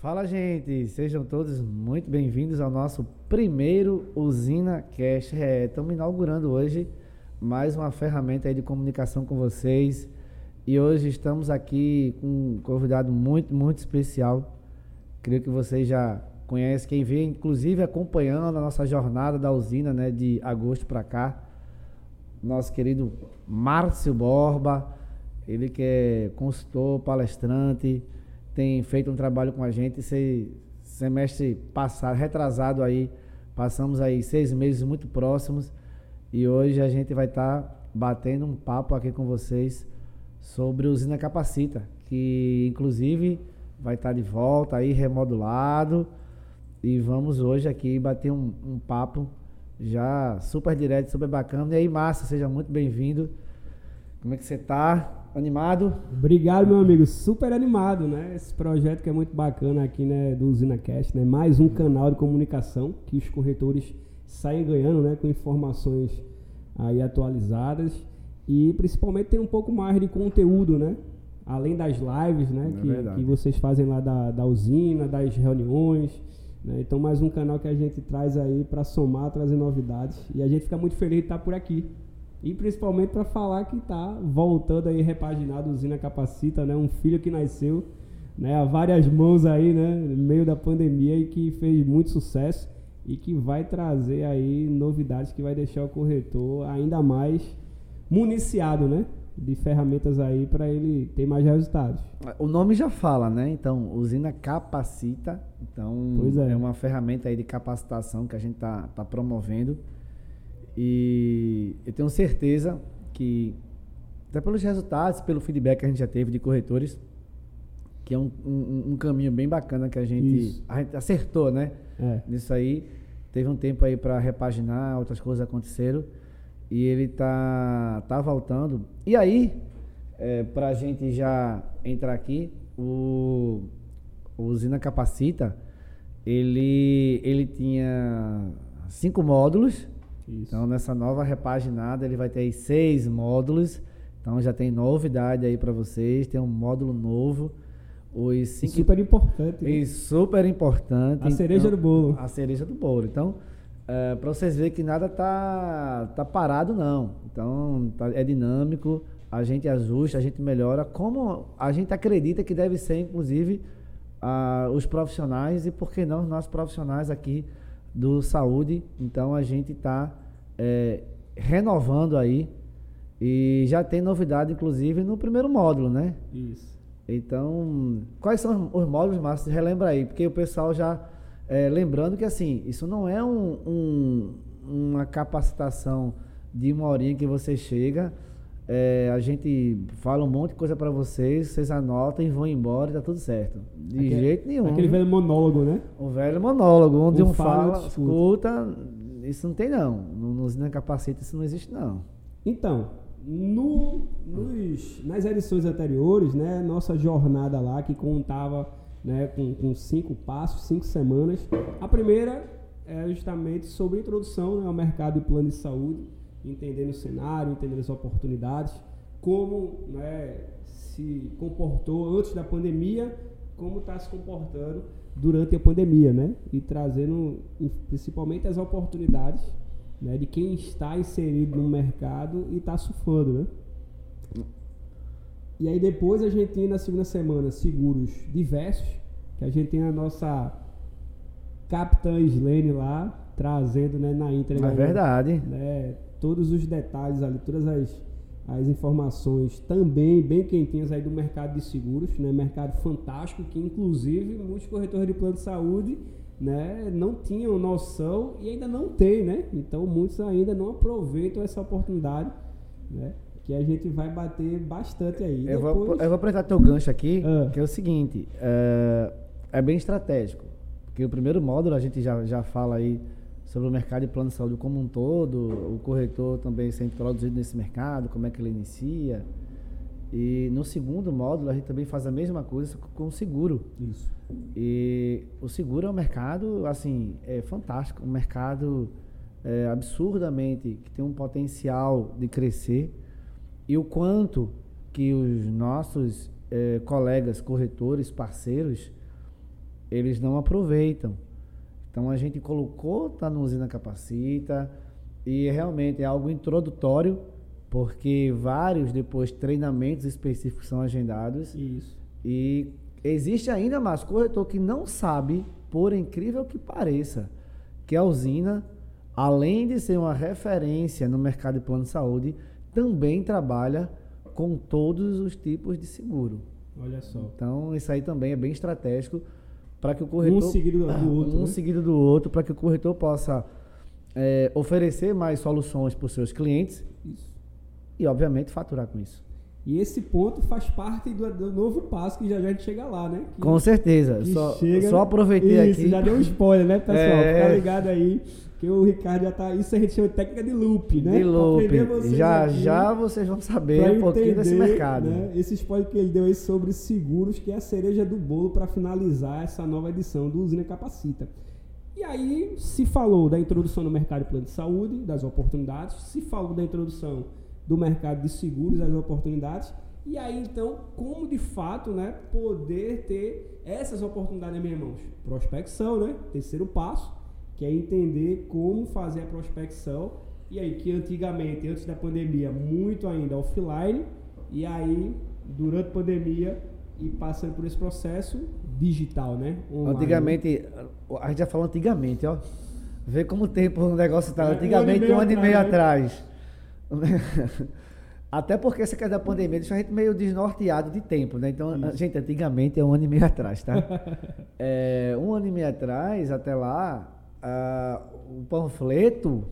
Fala, gente! Sejam todos muito bem-vindos ao nosso primeiro Usina Cash. É, estamos inaugurando hoje mais uma ferramenta de comunicação com vocês. E hoje estamos aqui com um convidado muito, muito especial. Creio que vocês já conhecem, quem vê, inclusive acompanhando a nossa jornada da usina, né, de agosto para cá. Nosso querido Márcio Borba, ele que é consultor, palestrante, tem feito um trabalho com a gente. Esse semestre passado, retrasado aí, passamos aí seis meses muito próximos e hoje a gente vai estar tá batendo um papo aqui com vocês sobre Usina Capacita, que inclusive vai estar tá de volta aí remodulado e vamos hoje aqui bater um, um papo já super direto, super bacana. E aí, Márcio, seja muito bem-vindo. Como é que você está? Animado? Obrigado, meu amigo. Super animado, né? Esse projeto que é muito bacana aqui, né, do Usina Cast, né? Mais um canal de comunicação que os corretores saem ganhando, né, com informações aí atualizadas e principalmente tem um pouco mais de conteúdo, né? Além das lives, né, é que, que vocês fazem lá da, da usina, das reuniões, né? Então mais um canal que a gente traz aí para somar, trazer novidades e a gente fica muito feliz de estar por aqui. E principalmente para falar que está voltando aí repaginado Usina Capacita, né? Um filho que nasceu né, a várias mãos aí, né? No meio da pandemia e que fez muito sucesso e que vai trazer aí novidades que vai deixar o corretor ainda mais municiado, né? De ferramentas aí para ele ter mais resultados. O nome já fala, né? Então, usina capacita. Então, é. é. uma ferramenta aí de capacitação que a gente tá, tá promovendo. E eu tenho certeza que, até pelos resultados, pelo feedback que a gente já teve de corretores, que é um, um, um caminho bem bacana que a gente, a gente acertou, né? É. Nisso aí. Teve um tempo aí para repaginar, outras coisas aconteceram. E ele tá, tá voltando. E aí, é, para a gente já entrar aqui, o, o Usina Capacita, ele, ele tinha cinco módulos isso. Então, nessa nova repaginada, ele vai ter aí seis módulos. Então, já tem novidade aí para vocês. Tem um módulo novo. Os cinco... Super importante. Né? E super importante. A cereja então, do bolo. A cereja do bolo. Então, é, para vocês verem que nada tá, tá parado, não. Então, tá, é dinâmico. A gente ajusta, a gente melhora. Como a gente acredita que deve ser, inclusive, a, os profissionais e, por que não, os nossos profissionais aqui do saúde. Então a gente está é, renovando aí e já tem novidade, inclusive, no primeiro módulo, né? Isso. Então, quais são os módulos, Márcio? Relembra aí, porque o pessoal já. É, lembrando que assim, isso não é um, um, uma capacitação de uma horinha que você chega é, a gente fala um monte de coisa para vocês, vocês anotam e vão embora e tá tudo certo. De aquele, jeito nenhum. Aquele velho monólogo, né? O velho monólogo, onde um, um fala, fala escuta. Isso não tem não. No, Capacete isso não existe não. Então, no, nos, nas edições anteriores, né, nossa jornada lá que contava né, com, com cinco passos, cinco semanas. A primeira é justamente sobre introdução né, ao mercado de plano de saúde entendendo o cenário, entendendo as oportunidades, como né, se comportou antes da pandemia, como está se comportando durante a pandemia, né? E trazendo principalmente as oportunidades né, de quem está inserido no mercado e está surfando, né? E aí depois a gente tem na segunda semana seguros diversos, que a gente tem a nossa Capitã Slane lá, trazendo né, na íntegra. É verdade. Né, todos os detalhes ali, todas as, as informações também bem quentinhas aí do mercado de seguros, né? Mercado fantástico que inclusive muitos corretores de plano de saúde, né, não tinham noção e ainda não tem, né? Então muitos ainda não aproveitam essa oportunidade, né? Que a gente vai bater bastante aí. Eu, Depois... vou, eu vou apresentar teu gancho aqui, ah. que é o seguinte, é, é bem estratégico. Porque o primeiro módulo a gente já, já fala aí sobre o mercado de plano de saúde como um todo, o corretor também sendo introduzido nesse mercado, como é que ele inicia. E no segundo módulo a gente também faz a mesma coisa com o seguro. Isso. E o seguro é um mercado, assim, é fantástico, um mercado é, absurdamente que tem um potencial de crescer. E o quanto que os nossos é, colegas corretores, parceiros, eles não aproveitam. Então a gente colocou, tá no Usina Capacita, e realmente é algo introdutório, porque vários depois treinamentos específicos são agendados. Isso. E existe ainda mais corretor que não sabe, por incrível que pareça, que a usina, além de ser uma referência no mercado de plano de saúde, também trabalha com todos os tipos de seguro. Olha só. Então, isso aí também é bem estratégico para que o corretor. Um seguido do outro. Um né? seguido do outro, para que o corretor possa é, oferecer mais soluções para os seus clientes Isso. e, obviamente, faturar com isso. E esse ponto faz parte do, do novo passo que já já a gente chega lá, né? Que, Com certeza. Só, chega- só aproveitei Isso, aqui. já deu um spoiler, né, pessoal? É. Fica ligado aí, que o Ricardo já tá. Isso a gente chama de técnica de loop, né? De loop. Já já vocês vão saber um pouquinho desse entender, mercado. Né, esse spoiler que ele deu aí sobre seguros, que é a cereja do bolo para finalizar essa nova edição do Usina Capacita. E aí se falou da introdução no mercado de plano de saúde, das oportunidades, se falou da introdução do mercado de seguros, das oportunidades, e aí então como de fato, né, poder ter essas oportunidades nas minhas mãos? Prospecção, né? Terceiro passo, que é entender como fazer a prospecção. E aí que antigamente, antes da pandemia, muito ainda offline, e aí durante a pandemia e passando por esse processo digital, né? Online. Antigamente, a gente já falou antigamente, ó. Vê como o tempo o negócio tá. É, um Antigamente, ano e um ano e meio meio atrás, atrás. Até porque essa questão da pandemia deixou a gente meio desnorteado de tempo, né? Então, a- gente, antigamente é um ano e meio atrás, tá? É, um ano e meio atrás, até lá, ah, o panfleto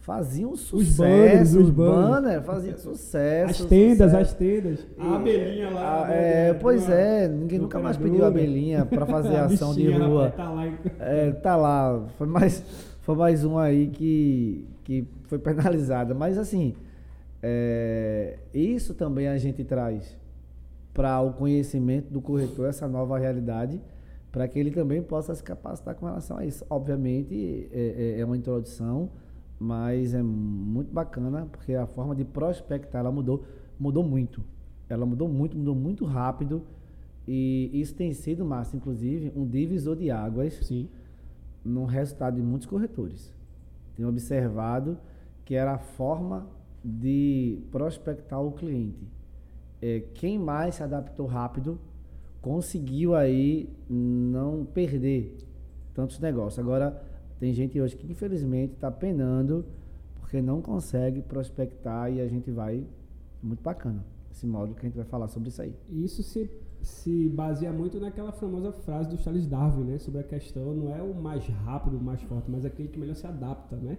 fazia um sucesso. banners, os os banners. banner fazia sucesso. As tendas, sucesso. as tendas. A abelhinha lá. Né, é, pois é, ninguém nunca mais pediu né? abelhinha para fazer A ação de rua. tá lá É, tá lá. Foi mais, foi mais um aí que, que foi penalizada. Mas assim, é, isso também a gente traz para o conhecimento do corretor, essa nova realidade, para que ele também possa se capacitar com relação a isso. Obviamente é, é- é uma introdução, mas é muito bacana, porque a forma de prospectar ela mudou, mudou muito. Ela mudou muito, mudou muito rápido. E isso tem sido, Márcio, inclusive, um divisor de águas Sim. no resultado de muitos corretores. Tenho observado que era a forma de prospectar o cliente. É, quem mais se adaptou rápido conseguiu aí não perder tantos negócios. Agora, tem gente hoje que infelizmente está penando porque não consegue prospectar e a gente vai. Muito bacana esse módulo que a gente vai falar sobre isso aí. E Isso se, se baseia muito naquela famosa frase do Charles Darwin, né? Sobre a questão, não é o mais rápido, o mais forte, mas aquele que melhor se adapta, né?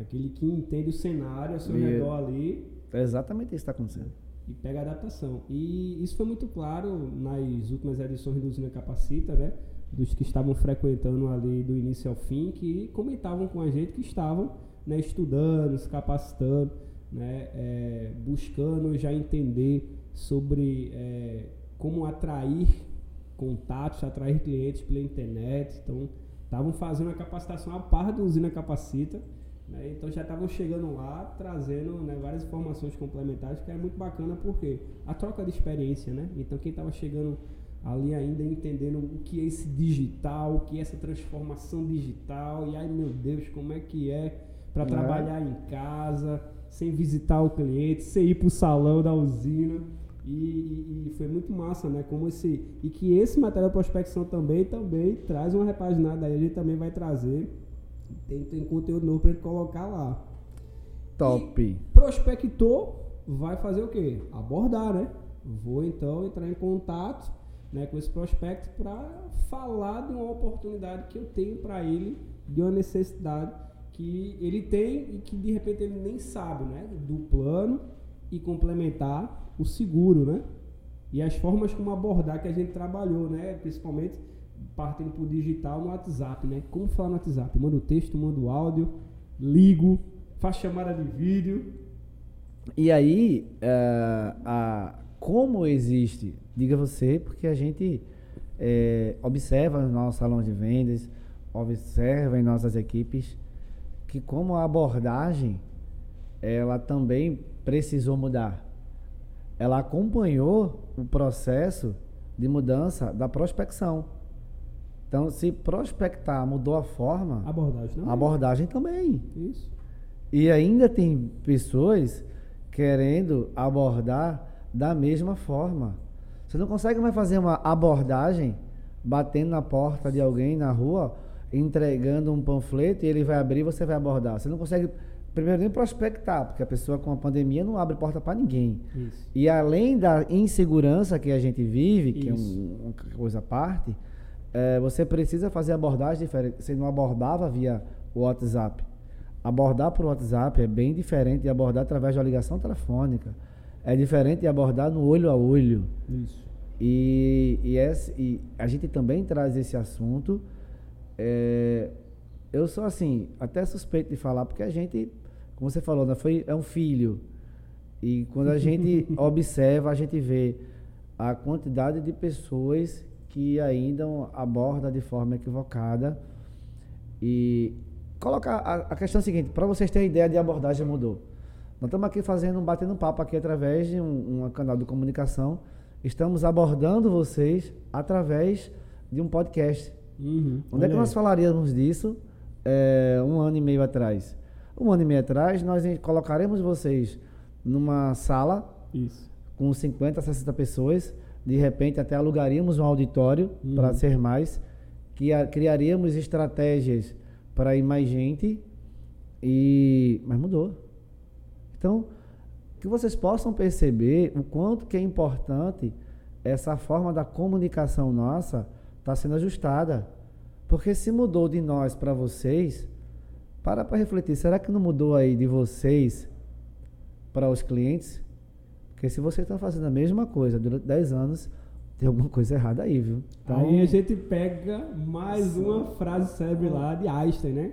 Aquele que entende o cenário ao seu E- redor ali É exatamente isso que está acontecendo. E pega a adaptação. E isso foi muito claro nas últimas edições do Usina Capacita, né? Dos que estavam frequentando ali do início ao fim, que comentavam com a gente que estavam né, estudando, se capacitando, né, é, buscando já entender sobre é, como atrair contatos, atrair clientes pela internet. Então, estavam fazendo a capacitação a par do Usina Capacita. Né? Então já estavam chegando lá, trazendo né, várias informações complementares, que era muito bacana porque a troca de experiência, né? Então quem estava chegando ali ainda entendendo o que é esse digital, o que é essa transformação digital, e ai meu Deus, como é que é para Né? trabalhar em casa, sem visitar o cliente, sem ir para o salão da usina. E, e- foi muito massa, né? Como esse e que esse material de prospecção também também traz uma repaginada aí, a gente também vai trazer tem, tem conteúdo novo pra gente colocar lá. Top. Prospector vai fazer o quê? Abordar, né? Vou então entrar em contato né, com esse prospecto para falar de uma oportunidade que eu tenho para ele, de uma necessidade que ele tem e que de repente ele nem sabe, né? Do plano e complementar o seguro, né? E as formas como abordar que a gente trabalhou, né? Principalmente partindo para o digital no WhatsApp, né? Como falar no WhatsApp? Manda o texto, manda o áudio, ligo, faz chamada de vídeo. E aí, eh, a, como existe, diga você, porque a gente eh, observa nos nossos salões de vendas, observa em nossas equipes, que como a abordagem, ela também precisou mudar. Ela acompanhou o processo de mudança da prospecção. Então, se prospectar mudou a forma, Abordagem a abordagem também. Isso. E ainda tem pessoas querendo abordar da mesma forma. Você não consegue mais fazer uma abordagem batendo na porta de alguém na rua, entregando um panfleto e ele vai abrir e você vai abordar. Você não consegue, primeiro, nem prospectar, porque a pessoa com a pandemia não abre porta para ninguém. Isso. E além da insegurança que a gente vive, que é Isso. um- uma coisa à parte, eh, você precisa fazer abordagem diferente. Você não abordava via WhatsApp. Abordar por WhatsApp é bem diferente de abordar através de uma ligação telefônica. É diferente de abordar no olho a olho. Isso. E, e, esse- e a gente também traz esse assunto. é, eu sou assim, até suspeito de falar, porque a gente, como você falou, né, foi, é um filho. E quando a gente observa, a gente vê a quantidade de pessoas que ainda abordam de forma equivocada. E colocar a, a questão é seguinte, para vocês terem ideia de abordagem mudou. Nós estamos aqui fazendo, um- batendo papo aqui através de um, um canal de comunicação. Estamos abordando vocês através de um podcast. Uhum. Onde é que nós falaríamos disso é, um ano e meio atrás? Um ano e meio atrás, nós em- colocaremos vocês numa sala Isso. com 50, 60 pessoas. De repente, até alugaríamos um auditório Uhum. para ser mais. Que a- criaríamos estratégias para ir mais gente. E, mas mudou. Então, que vocês possam perceber o quanto que é importante essa forma da comunicação nossa está sendo ajustada. Porque se mudou de nós para vocês, para para refletir, será que não mudou aí de vocês para os clientes? Porque se você está fazendo a mesma coisa durante 10 anos, tem alguma coisa errada aí, viu? Então, Aí a gente pega mais uma frase célebre lá de Einstein, né?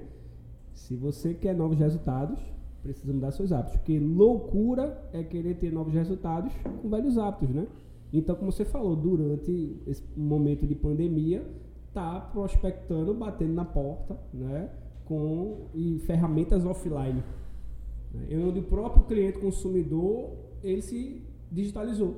Se você quer novos resultados, precisa mudar seus hábitos. Porque loucura é querer ter novos resultados com velhos hábitos, né? Então, como você falou, durante esse momento de pandemia, tá prospectando, batendo na porta, né? Com e ferramentas offline. Né? Onde o próprio cliente consumidor, ele se digitalizou.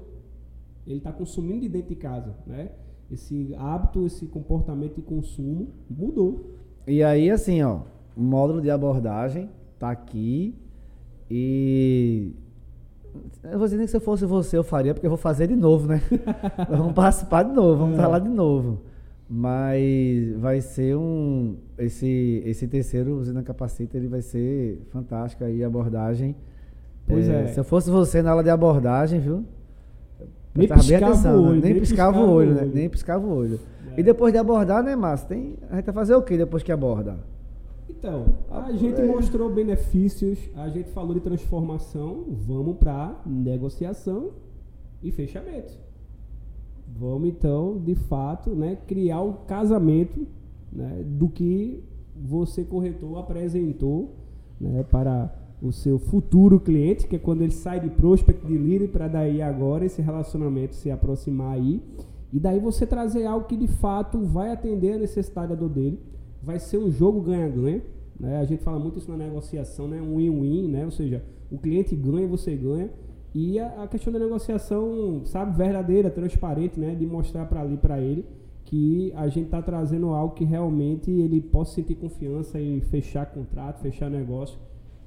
Ele está consumindo de dentro de casa, né? Esse hábito, esse comportamento de consumo mudou. E aí, assim, ó, o módulo de abordagem tá aqui e. Eu vou dizer nem que se eu fosse você, eu faria, porque eu vou fazer de novo, né? Vamos participar de novo, vamos É. lá de novo. Mas vai ser um. Esse, esse terceiro Usina Capacita, ele vai ser fantástico aí, a abordagem. Pois é. Se eu fosse você na aula de abordagem, viu? Nem piscava atenção, o né? olho, nem, nem piscava, piscava o olho, né? Nem piscava o olho. É. E depois de abordar, né, Márcio? Tem, a gente vai fazer o que depois que aborda? Então, a Ah, gente é. mostrou benefícios, a gente falou de transformação, vamos para negociação e fechamento. Vamos então, de fato, né, criar o casamento né, do que você corretor apresentou né, para o seu futuro cliente, que é quando ele sai de prospect de lead para daí agora esse relacionamento se aproximar aí e daí você trazer algo que de fato vai atender a necessidade da dor dele, vai ser um jogo ganha-ganha, né? A gente fala muito isso na negociação, né? Um win-win, né? Ou seja, o cliente ganha, você ganha. E a, a questão da negociação, sabe, verdadeira, transparente, né? De mostrar para ali para ele que a gente está trazendo algo que realmente ele possa sentir confiança em fechar contrato, fechar negócio,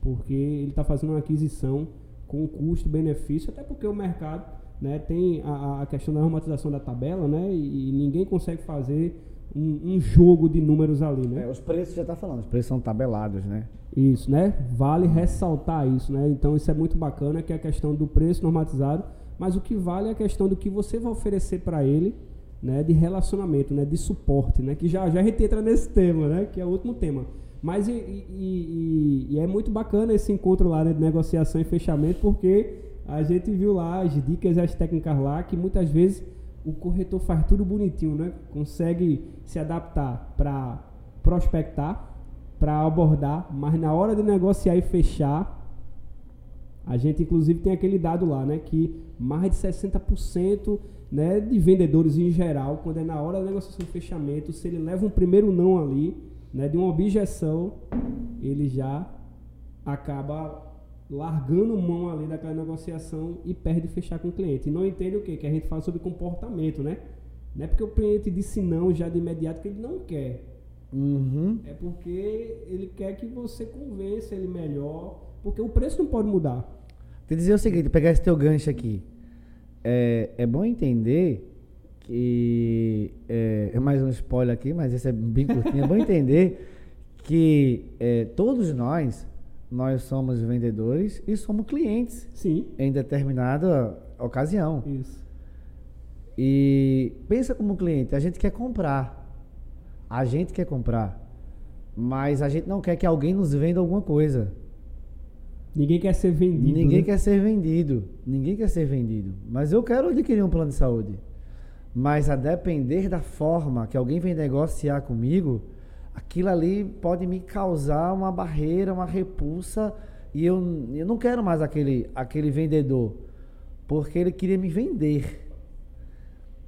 porque ele está fazendo uma aquisição com custo-benefício, até porque o mercado né, tem a, a questão da normatização da tabela, né? E, e ninguém consegue fazer um, um jogo de números ali, né? É, os preços já tá falando, os preços são tabelados, né? Isso, né? Vale ressaltar isso, né? Então isso é muito bacana, que é a questão do preço normatizado, mas o que vale é a questão do que você vai oferecer para ele, né? De relacionamento, né? De suporte, né? Que já já a gente entra nesse tema, né? Que é o último tema. Mas e, e- e- e é muito bacana esse encontro lá né? de negociação e fechamento, porque a gente viu lá as dicas e as técnicas lá que muitas vezes o corretor faz tudo bonitinho, né? Consegue se adaptar para prospectar, para abordar, mas na hora de negociar e fechar, a gente inclusive tem aquele dado lá, né, que mais de 60%, né, de vendedores em geral, quando é na hora da negociação e fechamento, se ele leva um primeiro não ali, né, de uma objeção, ele já acaba largando mão ali daquela negociação e perde fechar com o cliente. E não entende o quê? Que a gente fala sobre comportamento, né? Não é porque o cliente disse não já de imediato que ele não quer. Uhum. É porque ele quer que você convença ele melhor, porque o preço não pode mudar. Te dizer o seguinte, pegar esse teu gancho aqui. É, é bom entender que. É, é mais um spoiler aqui, mas esse é bem curtinho. É bom entender que é, todos nós, nós somos vendedores e somos clientes Sim. em determinada ocasião. Isso. E pensa como cliente, a gente quer comprar. A gente quer comprar. Mas a gente não quer que alguém nos venda alguma coisa. Ninguém quer ser vendido. Ninguém né? quer ser vendido. Ninguém quer ser vendido. Mas eu quero adquirir um plano de saúde. Mas a depender da forma que alguém vem negociar comigo, aquilo ali pode me causar uma barreira, uma repulsa. E eu, eu não quero mais aquele, aquele vendedor. Porque ele queria me vender.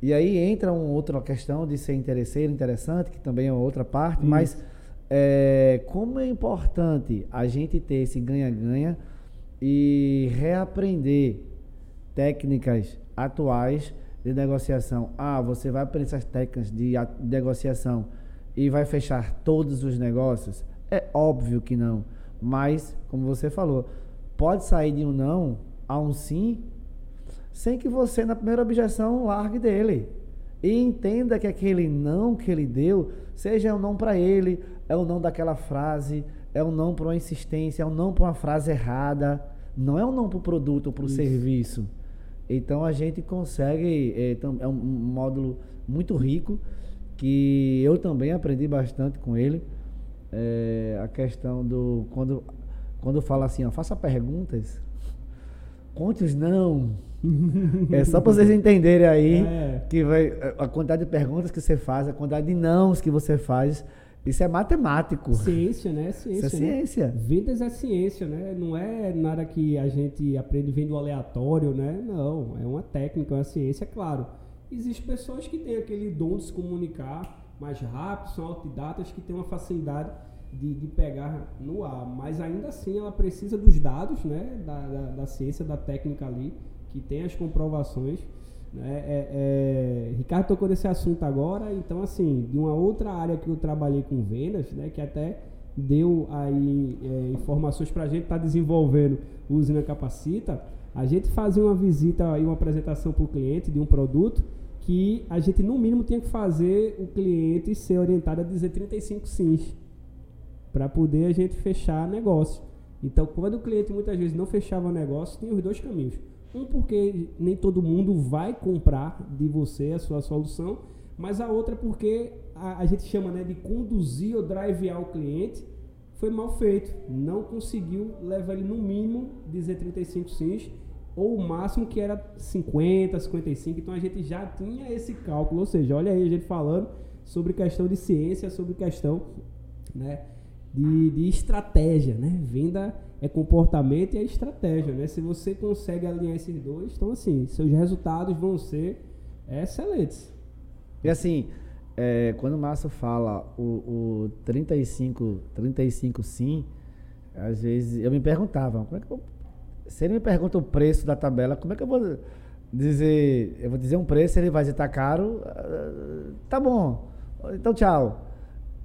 E aí entra uma outra questão de ser interesseiro, interessante, que também é outra parte, Isso. mas é, como é importante a gente ter esse ganha-ganha e reaprender técnicas atuais de negociação. Ah, você vai aprender essas técnicas de negociação e vai fechar todos os negócios? É óbvio que não. Mas, como você falou, pode sair de um não a um sim sem que você, na primeira objeção, largue dele. E entenda que aquele não que ele deu, seja um não para ele, é um não daquela frase, é um não para uma insistência, é um não para uma frase errada, não é um não para o produto ou para o serviço. Então a gente consegue, é, tam- é um um módulo muito rico, que eu também aprendi bastante com ele. É, a questão do. Quando, quando fala assim, ó, faça perguntas, conte os não. É só para vocês entenderem aí É. que vai, a quantidade de perguntas que você faz, a quantidade de nãos que você faz, isso é matemático. Ciência, né? Ciência, Isso é né? ciência. Vendas é ciência, né? Não é nada que a gente aprende vendo aleatório, né? Não, é uma técnica, é uma ciência, é claro. Existem pessoas que têm aquele dom de se comunicar mais rápido, são autodidatas que têm uma facilidade de, de pegar no ar, mas ainda assim ela precisa dos dados, né? Da, da, da ciência, da técnica ali, que tem as comprovações. Né? É, é, Ricardo tocou nesse assunto agora, então assim, de uma outra área que eu trabalhei com vendas, né? Que até deu aí é, informações para a gente estar desenvolvendo o Usina Capacita, a gente fazia uma visita e uma apresentação para o cliente de um produto que a gente no mínimo tinha que fazer o cliente ser orientado a dizer 35 sims para poder a gente fechar negócio. Então, quando o cliente muitas vezes não fechava negócio, tinha os dois caminhos. Um, porque nem todo mundo vai comprar de você a sua solução, mas a outra porque a, a gente chama né, de conduzir ou drivear o cliente foi mal feito. Não conseguiu levar ele no mínimo dizer 35 sims, ou o máximo que era 50, 55. Então a gente já tinha esse cálculo. Ou seja, olha aí a gente falando sobre questão de ciência, sobre questão né, de, de estratégia. Né? Venda é comportamento e é estratégia. Né? Se você consegue alinhar esses dois, então assim, seus resultados vão ser excelentes. E assim, é, quando o Márcio fala o, o 35, 35 sim, às vezes eu me perguntava, como é que eu, se ele me pergunta o preço da tabela, como é que eu vou dizer, eu vou dizer um preço, ele vai dizer tá caro, ah, tá bom, então tchau.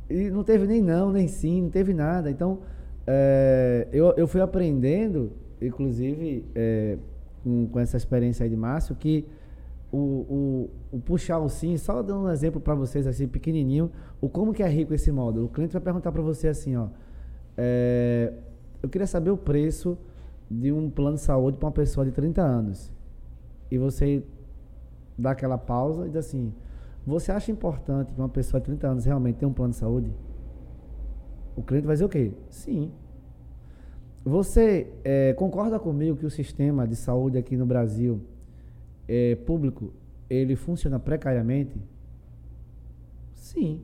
E não teve nem não, nem sim, não teve nada. Então, é, eu, eu fui aprendendo, inclusive, é, com, com essa experiência aí de Márcio, que o, o, o puxar o sim, só dando um exemplo para vocês assim, pequenininho, o como que é rico esse módulo. O cliente vai perguntar para você assim, ó, é, eu queria saber o preço de um plano de saúde para uma pessoa de 30 anos. E você dá aquela pausa e diz assim, você acha importante que uma pessoa de 30 anos realmente tenha um plano de saúde? O cliente vai dizer o quê? Sim. Você é, concorda comigo que o sistema de saúde aqui no Brasil é, público ele funciona precariamente? Sim.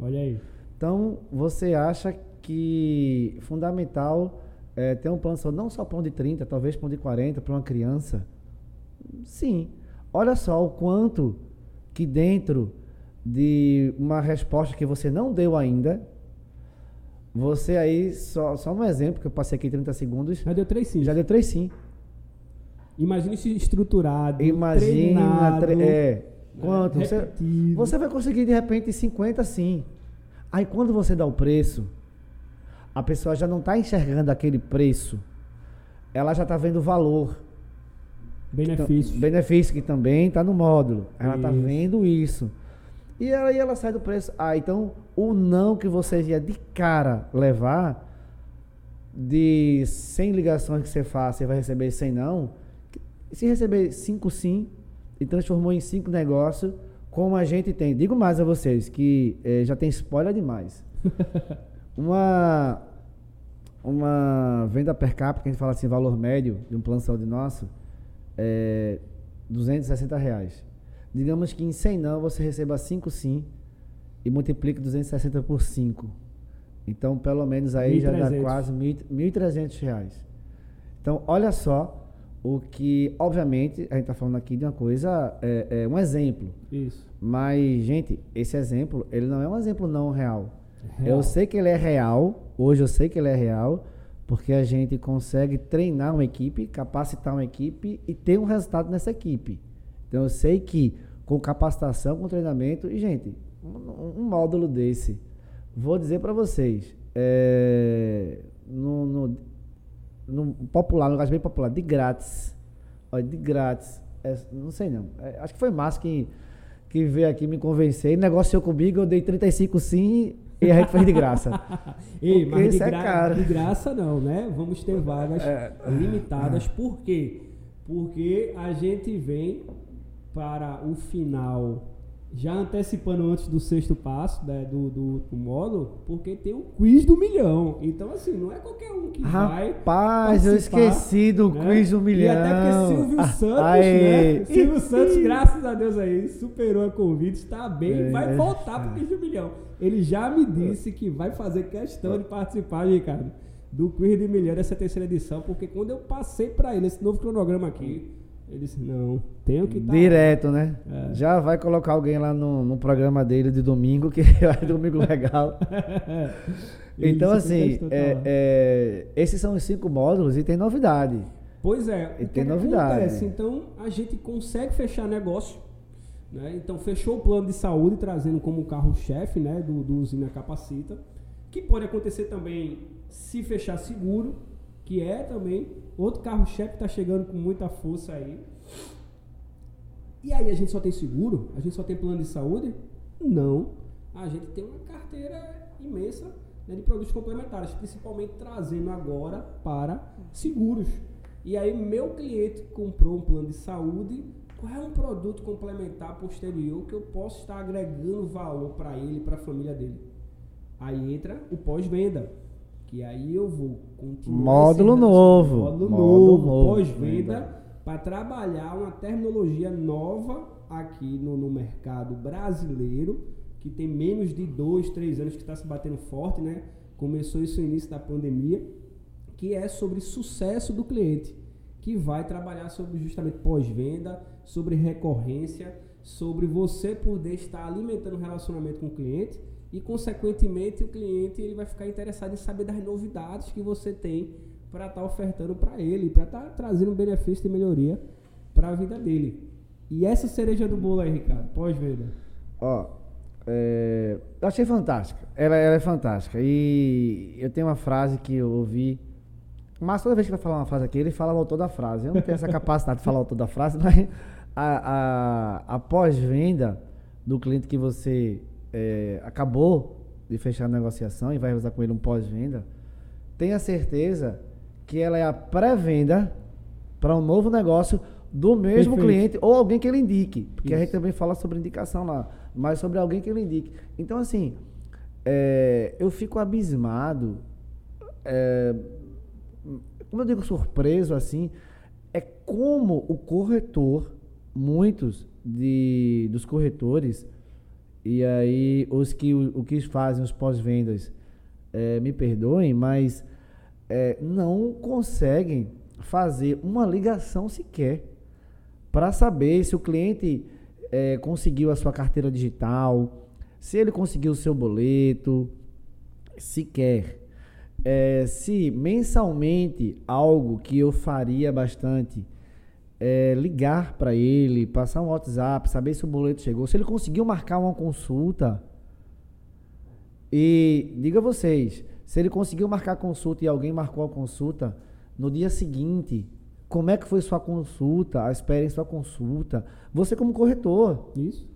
Olha aí. Então você acha que fundamental é, ter um plano de saúde não só para um de 30, talvez para um de 40, para uma criança? Sim. Olha só o quanto que dentro de uma resposta que você não deu ainda, você aí, só, só um exemplo, que eu passei aqui 30 segundos, Já deu três sim. já deu três sim. Imagine se estruturado, Imagina, treinado, tre- é, Quanto? Você, você vai conseguir de repente 50 sim. Aí quando você dá o preço, a pessoa já não está enxergando aquele preço. Ela já está vendo o valor. Benefícios. Então, benefício que também está no módulo. Ela está vendo isso. E aí ela sai do preço. Ah, então o não que você ia de cara levar, de 100 ligações que você faz, você vai receber 100 não. Se receber 5 sim e transformou em 5 negócios, como a gente tem. Digo mais a vocês, que eh, já tem spoiler demais. uma, uma venda per capita, que a gente fala assim, valor médio de um plano de saúde nosso, é 260 reais. Digamos que em 100 não você receba 5 sim e multiplique 260 por 5. Então, pelo menos aí já dá 1.300. quase 1.300 reais. Então, olha só o que, obviamente, a gente está falando aqui de uma coisa, é, é um exemplo. Isso. Mas, gente, esse exemplo, ele não é um exemplo não real. Real. Eu sei que ele é real, hoje eu sei que ele é real, porque a gente consegue treinar uma equipe, capacitar uma equipe e ter um resultado nessa equipe. Então eu sei que com capacitação, com treinamento, e gente, um, um módulo desse, vou dizer para vocês, é, no, no, no popular, no lugar bem popular, de grátis, olha, de grátis, é, não sei não, é, acho que foi Márcio que, que veio aqui me convencer, negociou comigo, eu dei 35 sim e a gente fez de graça. Ei, Porque mas de, é gra- caro. de graça não, né? Vamos ter vagas É. limitadas. Por quê? Porque a gente vem para o final, já antecipando antes do sexto passo né, do, do, do módulo, porque tem o quiz do milhão. Então, assim, não é qualquer um que vai. Rapaz, eu esqueci do né? quiz do milhão. E até porque Silvio Ah, Santos, aê. né? Silvio Santos, graças a Deus aí, superou a convite, está bem, É, vai é. voltar pro quiz do milhão. Ele já me disse que vai fazer questão de participar, Ricardo, do quiz do milhão dessa terceira edição, porque quando eu passei para ele esse novo cronograma aqui, ele disse: Não, tenho que estar. Direto, né? É. Já vai colocar alguém lá no, no programa dele de domingo, que é domingo legal. então, assim, tá é- lá. é, esses são os cinco módulos e tem novidade. Pois é, E tem que novidade. acontece? Então a gente consegue fechar negócio. Né? Então fechou o plano de saúde, trazendo como carro-chefe né, do, do Usina Capacita. Que pode acontecer também se fechar seguro, que é também outro carro-chefe que está chegando com muita força aí. E aí a gente só tem seguro? A gente só tem plano de saúde? Não. A gente tem uma carteira imensa né, de produtos complementares, principalmente trazendo agora para seguros. E aí meu cliente comprou um plano de saúde, qual é um produto complementar posterior que eu posso estar agregando valor para ele e para a família dele? Aí entra o pós-venda, que aí eu vou continuar Módulo novo. módulo Módulo novo, novo. pós-venda para trabalhar uma terminologia nova aqui no, no mercado brasileiro, que tem menos de dois, três anos que está se batendo forte, né? Começou isso no início da pandemia, que é sobre sucesso do cliente, que vai trabalhar sobre justamente pós-venda, sobre recorrência, sobre você poder estar alimentando o relacionamento com o cliente e, consequentemente, o cliente ele vai ficar interessado em saber das novidades que você tem para estar ofertando para ele, para estar trazendo um benefício de melhoria para a vida dele. E essa cereja do bolo aí, Ricardo, pós-venda. Ó, é, eu achei fantástica. Ela, ela é fantástica. E eu tenho uma frase que eu ouvi. Mas toda vez que vai falar uma frase aqui, ele fala o autor da frase. Eu não tenho essa capacidade de falar o autor da frase, mas a, a, a pós-venda do cliente que você é, acabou de fechar a negociação e vai realizar com ele um pós-venda, tenha certeza que ela é a pré-venda para um novo negócio do mesmo Perfeito. cliente ou alguém que ele indique. Porque a Isso. gente também fala sobre indicação lá, mas sobre alguém que ele indique. Então, assim, é, eu fico abismado. é, como eu digo surpreso assim, é como o corretor, muitos de, dos corretores, e aí os que, o, que fazem os pós-vendas, é, me perdoem, mas é, não conseguem fazer uma ligação sequer para saber se o cliente é, conseguiu a sua carteira digital, se ele conseguiu o seu boleto, sequer. É, se mensalmente algo que eu faria bastante é, ligar para ele, passar um WhatsApp, saber se o boleto chegou, se ele conseguiu marcar uma consulta. E diga vocês, se ele conseguiu marcar a consulta e alguém marcou a consulta, no dia seguinte, como é que foi sua consulta, a espera em sua consulta, você como corretor. Isso.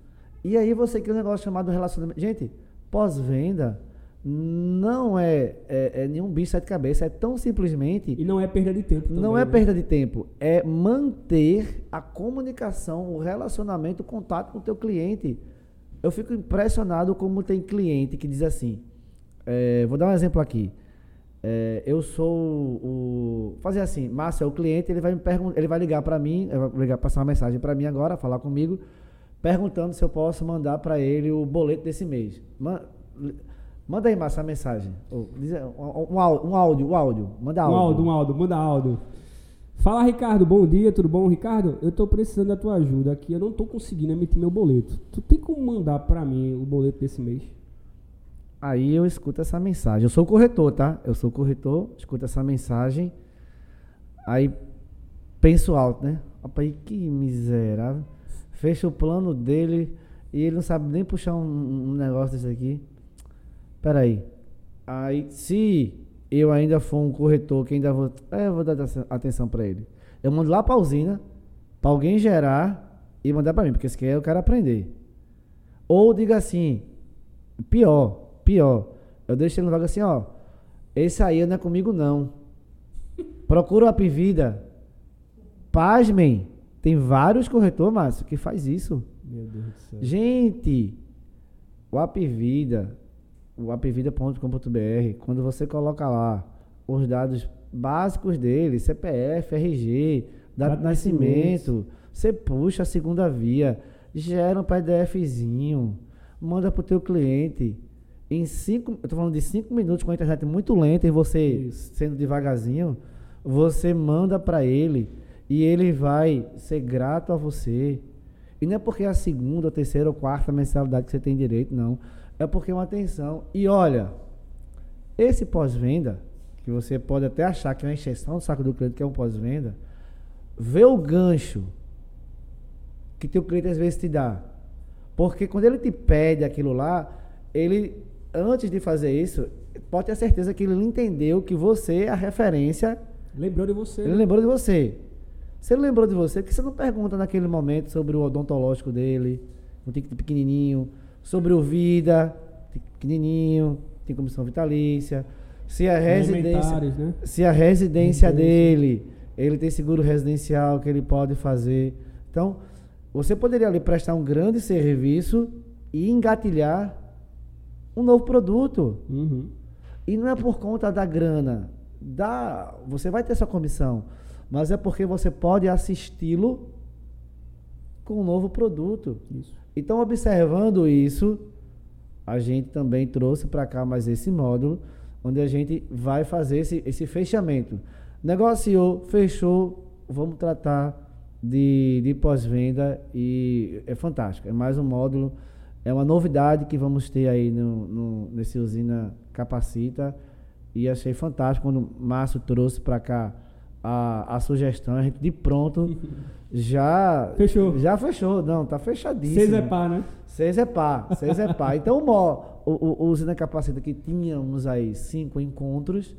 E aí você cria um negócio chamado relacionamento. Gente, pós-venda não é, é, é, nenhum bicho sete cabeças, é tão simplesmente. E não é perda de tempo. Também, não é né? perda de tempo, é manter a comunicação, o relacionamento, o contato com o teu cliente. Eu fico impressionado como tem cliente que diz assim. É, vou dar um exemplo aqui. É, eu sou o. Fazer assim, Márcio é o cliente, ele vai me perguntar, ele vai ligar para mim, vai ligar, passar uma mensagem para mim agora, falar comigo, perguntando se eu posso mandar para ele o boleto desse mês. Manda aí, Márcio, a mensagem. Um, um, áudio, um áudio. Manda áudio. Um áudio, um áudio, manda áudio. Fala, Ricardo. Bom dia, tudo bom? Ricardo, eu tô precisando da tua ajuda aqui. Eu não tô conseguindo emitir meu boleto. Tu tem como mandar para mim o boleto desse mês? Aí eu escuto essa mensagem. Eu sou corretor, tá? Eu sou corretor, escuto essa mensagem. Aí penso alto, né? Rapaz, que miserável. Fecha o plano dele e ele não sabe nem puxar um, um negócio desse aqui. Peraí. Aí, se eu ainda for um corretor que ainda vou. É, eu vou dar atenção para ele. Eu mando lá pra usina, pra alguém gerar e mandar para mim, porque esse aqui eu quero aprender. Ou diga assim, pior, pior. Eu deixo ele no vaga assim, ó. Esse aí não é comigo, não. Procura o Apivida. Pasmem. Tem vários corretores, Márcio, que faz isso. Meu Deus do céu. Gente, o Apivida, o apvida.com.br, quando você coloca lá os dados básicos dele, CPF, RG, data de nascimento, você puxa a segunda via, gera um PDFzinho, manda para o teu cliente. Em cinco, eu tô falando de cinco minutos com a internet muito lenta e você Isso. sendo devagarzinho, você manda para ele e ele vai ser grato a você. E não é porque é a segunda, terceira ou quarta mensalidade que você tem direito, não é porque é uma atenção. E olha, esse pós-venda, que você pode até achar que é uma exceção do saco do cliente, que é um pós-venda, vê o gancho que teu cliente às vezes te dá. Porque quando ele te pede aquilo lá, ele, antes de fazer isso, pode ter certeza que ele entendeu que você é a referência. Lembrou de você. Ele né? lembrou de você. Se ele lembrou de você, que você não pergunta naquele momento sobre o odontológico dele, um ticket pequenininho, sobre o Vida, pequenininho, tem comissão vitalícia. Se a residência, né? se a residência dele, ele tem seguro residencial que ele pode fazer. Então, você poderia ali prestar um grande serviço e engatilhar um novo produto. Uhum. E não é por conta da grana. Da, você vai ter sua comissão, mas é porque você pode assisti-lo com um novo produto. Isso. Então, observando isso, a gente também trouxe para cá mais esse módulo, onde a gente vai fazer esse, esse fechamento. Negociou, fechou, vamos tratar de, de pós-venda e é fantástico. É mais um módulo, é uma novidade que vamos ter aí no, no, nesse Usina Capacita. E achei fantástico quando o Márcio trouxe para cá a, a sugestão, a gente de pronto já. Fechou. Já fechou, não, tá fechadíssimo. Seis é pá, né? Seis é pá, seis é pá. Então o, o, o Usina Capacita que tínhamos aí cinco encontros,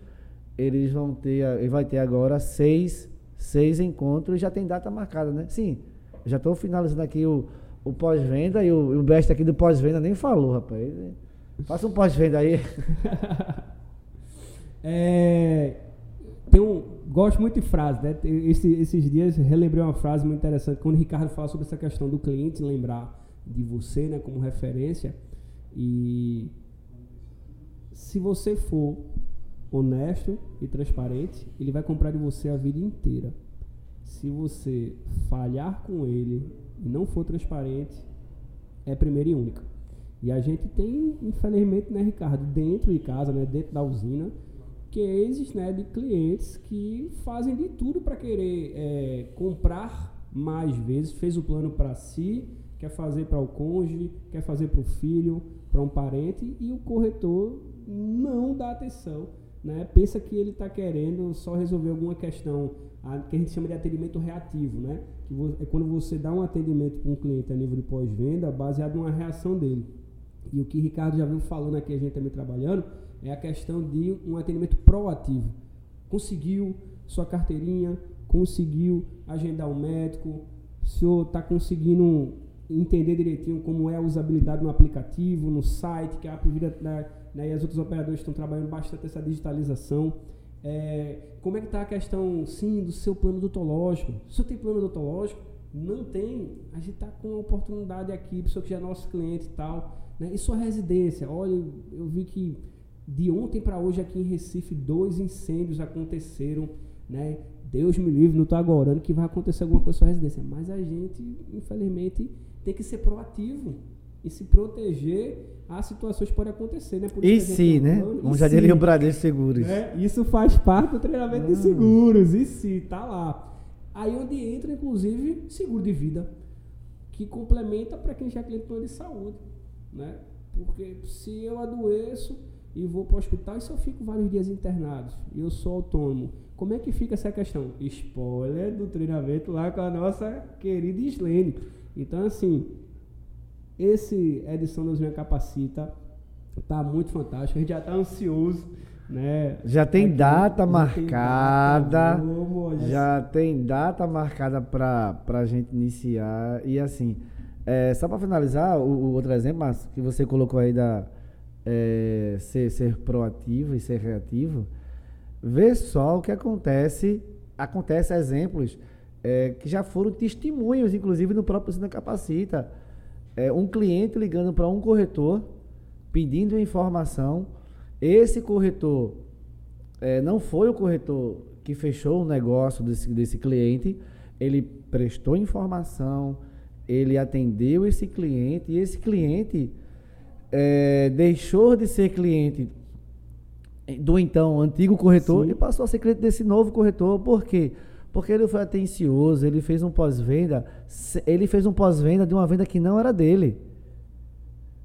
eles vão ter, ele vai ter agora seis, seis encontros, já tem data marcada, né? Sim, já estou finalizando aqui o, o pós-venda e o, o best aqui do pós-venda nem falou, rapaz. Faça um pós-venda aí. é, gosto muito de frase, né? Esse, esses dias relembrei uma frase muito interessante quando o Ricardo fala sobre essa questão do cliente lembrar de você, né, como referência. E se você for honesto e transparente, ele vai comprar de você a vida inteira. Se você falhar com ele e não for transparente, é primeira e única. E a gente tem, infelizmente, né, Ricardo, dentro de casa, né, dentro da usina, cases né, de clientes que fazem de tudo para querer é, comprar mais vezes, fez o plano para si, quer fazer para o cônjuge, quer fazer para o filho, para um parente, e o corretor não dá atenção né, pensa que ele está querendo só resolver alguma questão a, que a gente chama de atendimento reativo, né? Que é quando você dá um atendimento para um cliente a nível de pós-venda baseado numa reação dele. E o que Ricardo já viu falando aqui, a gente também trabalhando, é a questão de um atendimento proativo. Conseguiu sua carteirinha, conseguiu agendar um médico, o senhor está conseguindo entender direitinho como é a usabilidade no aplicativo, no site, que a Apivida né, né, e as outras operadoras estão trabalhando bastante essa digitalização. É, como é que está a questão, sim, do seu plano odontológico? O senhor tem plano odontológico, não tem, a gente está com uma oportunidade aqui, pessoa que já é nosso cliente e tal. Né? E sua residência? Olha, eu vi que de ontem para hoje aqui em Recife, dois incêndios aconteceram. Né? Deus me livre, não estou agorando que vai acontecer alguma coisa com sua residência. Mas a gente, infelizmente, tem que ser proativo e se proteger as situações que podem acontecer, né? e se, tá né? Como já diria o Bradesco Seguros. É, isso faz parte do treinamento de ah. seguros. E se, tá lá. Aí onde entra, inclusive, seguro de vida, que complementa para quem já é cliente de saúde, né? Porque se eu adoeço e vou para o hospital, e se eu fico vários dias internados e eu sou autônomo, como é que fica essa questão? Spoiler do treinamento lá com a nossa querida Islene. Então, assim, esse edição dos Minha Capacita tá muito fantástico. A gente já tá ansioso, né? Já tem Aqui, data já marcada. Tem data, já tem data marcada para a gente iniciar. E assim, é, só para finalizar, o, o, outro exemplo que você colocou aí da é, ser, ser proativo e ser reativo, vê só o que acontece. Acontece exemplos é, que já foram testemunhos, inclusive no próprio Cine Capacita. É, um cliente ligando para um corretor, pedindo informação. Esse corretor é, não foi o corretor que fechou o negócio desse, desse cliente, ele prestou informação, ele atendeu esse cliente e esse cliente é, deixou de ser cliente do então antigo corretor Sim. e passou a ser cliente desse novo corretor. Por quê? Porque ele foi atencioso, ele fez um pós-venda, ele fez um pós-venda de uma venda que não era dele.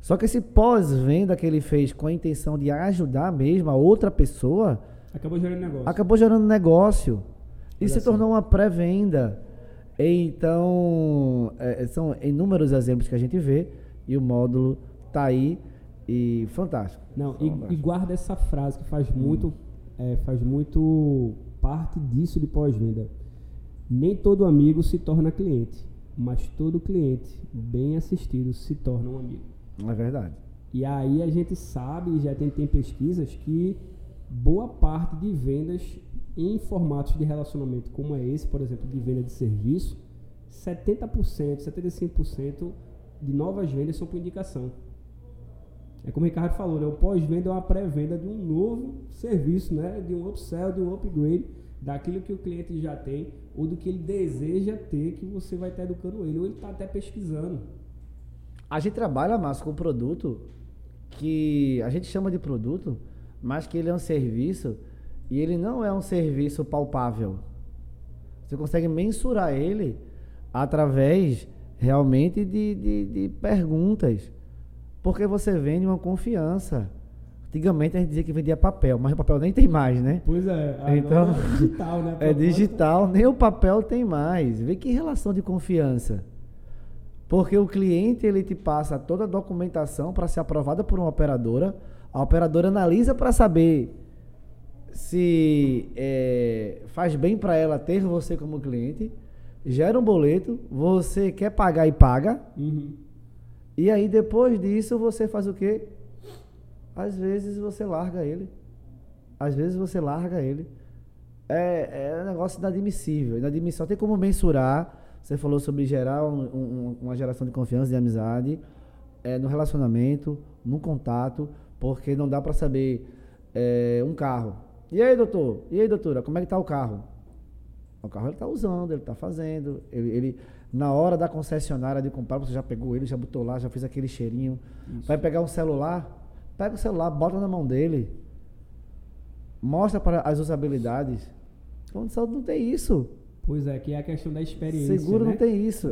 Só que esse pós-venda que ele fez com a intenção de ajudar mesmo a outra pessoa, acabou gerando negócio. Acabou gerando negócio. E Olha se assim. tornou uma pré-venda. Então, é, são inúmeros exemplos que a gente vê e o módulo tá aí e fantástico. Não, fantástico. E, e, guarda essa frase que faz muito, é, faz muito parte disso de pós-venda. Nem todo amigo se torna cliente, mas todo cliente bem assistido se torna um amigo. É verdade. E aí a gente sabe, já tem, tem pesquisas, que boa parte de vendas em formatos de relacionamento como é esse, por exemplo, de venda de serviço, 70%, 75% de novas vendas são por indicação. É como o Ricardo falou, né? o pós-venda é uma pré-venda de um novo serviço, né? de um upsell, de um upgrade daquilo que o cliente já tem ou do que ele deseja ter que você vai estar educando ele ou ele está até pesquisando. A gente trabalha, mais com um produto que a gente chama de produto, mas que ele é um serviço e ele não é um serviço palpável. Você consegue mensurar ele através realmente de, de, de perguntas. Porque você vende uma confiança. Antigamente a gente dizia que vendia papel, mas o papel nem tem mais, né? Pois é, então, é digital, né? É digital, nem o papel tem mais. Vê que relação de confiança. Porque o cliente ele te passa toda a documentação para ser aprovada por uma operadora. A operadora analisa para saber se é, faz bem para ela ter você como cliente. Gera um boleto, você quer pagar e paga. Uhum. E aí depois disso você faz o quê? Às vezes você larga ele. Às vezes você larga ele. É, é um negócio inadmissível. Inadmissível. Tem como mensurar. Você falou sobre gerar um, um, uma geração de confiança, de amizade, é, no relacionamento, no contato, porque não dá para saber é, um carro. E aí, doutor? E aí, doutora? Como é que tá o carro? O carro ele está usando, ele está fazendo. Ele, ele, na hora da concessionária de comprar, você já pegou ele, já botou lá, já fez aquele cheirinho. Isso. Vai pegar um celular, Pega o celular, bota na mão dele. Mostra para as usabilidades. Plano de saúde não tem isso. Pois é, que é a questão da experiência. Seguro né? não tem isso.